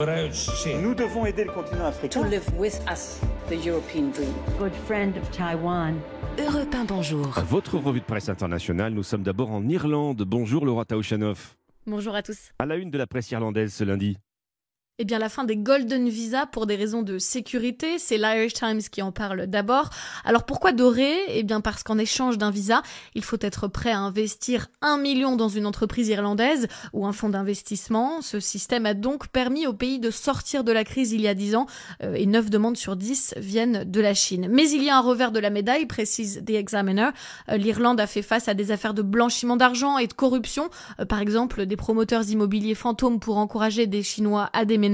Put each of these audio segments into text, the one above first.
Nous devons aider le continent africain. to live with us the European dream. good friend of Taiwan. Europe 1, bonjour. Votre revue de presse internationale, nous sommes d'abord en Irlande. Bonjour Laura Taouchanoff. Bonjour à tous. À la une de la presse irlandaise ce lundi. Eh bien, la fin des Golden Visa pour des raisons de sécurité, c'est l'Irish Times qui en parle d'abord. Alors pourquoi dorer Eh bien parce qu'en échange d'un visa, il faut être prêt à investir un million dans une entreprise irlandaise ou un fonds d'investissement. Ce système a donc permis au pays de sortir de la crise il y a dix ans euh, et 9 demandes sur 10 viennent de la Chine. Mais il y a un revers de la médaille, précise The Examiner. Euh, L'Irlande a fait face à des affaires de blanchiment d'argent et de corruption, Euh, par exemple des promoteurs immobiliers fantômes pour encourager des Chinois à déménager.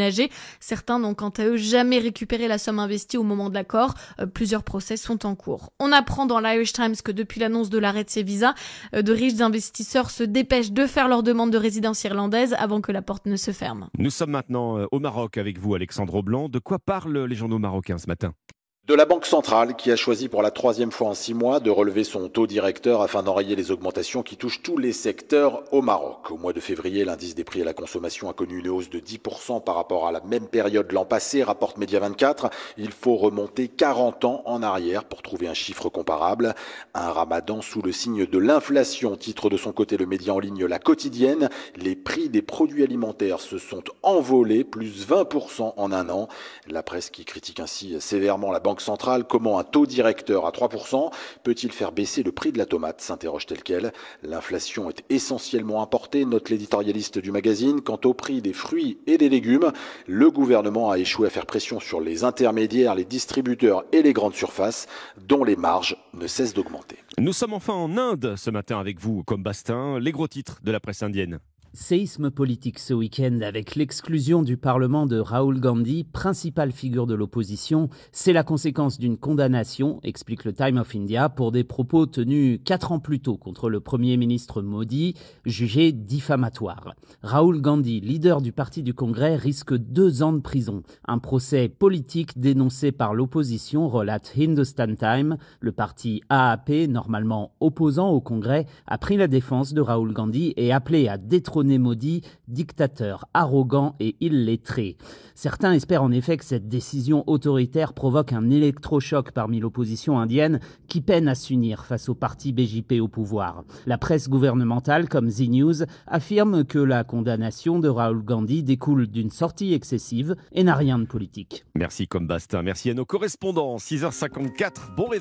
Certains n'ont quant à eux jamais récupéré la somme investie au moment de l'accord. Euh, plusieurs procès sont en cours. On apprend dans l'Irish Times que depuis l'annonce de l'arrêt de ces visas, euh, de riches investisseurs se dépêchent de faire leur demande de résidence irlandaise avant que la porte ne se ferme. Nous sommes maintenant euh, au Maroc avec vous, Alexandre Blanc. De quoi parlent les journaux marocains ce matin? De la Banque centrale qui a choisi pour la troisième fois en six mois de relever son taux directeur afin d'enrayer les augmentations qui touchent tous les secteurs au Maroc. Au mois de février, l'indice des prix à la consommation a connu une hausse de 10% par rapport à la même période l'an passé, rapporte Média 24. Il faut remonter 40 ans en arrière pour trouver un chiffre comparable. Un ramadan sous le signe de l'inflation, titre de son côté le média en ligne La Quotidienne. Les prix des produits alimentaires se sont envolés, plus 20% en un an. La presse qui critique ainsi sévèrement la Banque comment un taux directeur à 3% peut-il faire baisser le prix de la tomate s'interroge tel quel. L'inflation est essentiellement importée, note l'éditorialiste du magazine. Quant au prix des fruits et des légumes, le gouvernement a échoué à faire pression sur les intermédiaires, les distributeurs et les grandes surfaces, dont les marges ne cessent d'augmenter. Nous sommes enfin en Inde ce matin avec vous, comme Bastin, les gros titres de la presse indienne. Séisme politique ce week-end avec l'exclusion du Parlement de Rahul Gandhi, principale figure de l'opposition. C'est la conséquence d'une condamnation, explique le Time of India, pour des propos tenus quatre ans plus tôt contre le Premier ministre Modi, jugés diffamatoires. Rahul Gandhi, leader du parti du Congrès, risque deux ans de prison. Un procès politique dénoncé par l'opposition, relate Hindustan Time. Le parti AAP, normalement opposant au Congrès, a pris la défense de Rahul Gandhi et appelé à détrôner Modi, dictateur arrogant et illettré. Certains espèrent en effet que cette décision autoritaire provoque un électrochoc parmi l'opposition indienne qui peine à s'unir face au parti BJP au pouvoir. La presse gouvernementale comme Z News affirme que la condamnation de Rahul Gandhi découle d'une sortie excessive et n'a rien de politique. Merci comme Bastin, merci à nos correspondants. 6h54, bon réveil.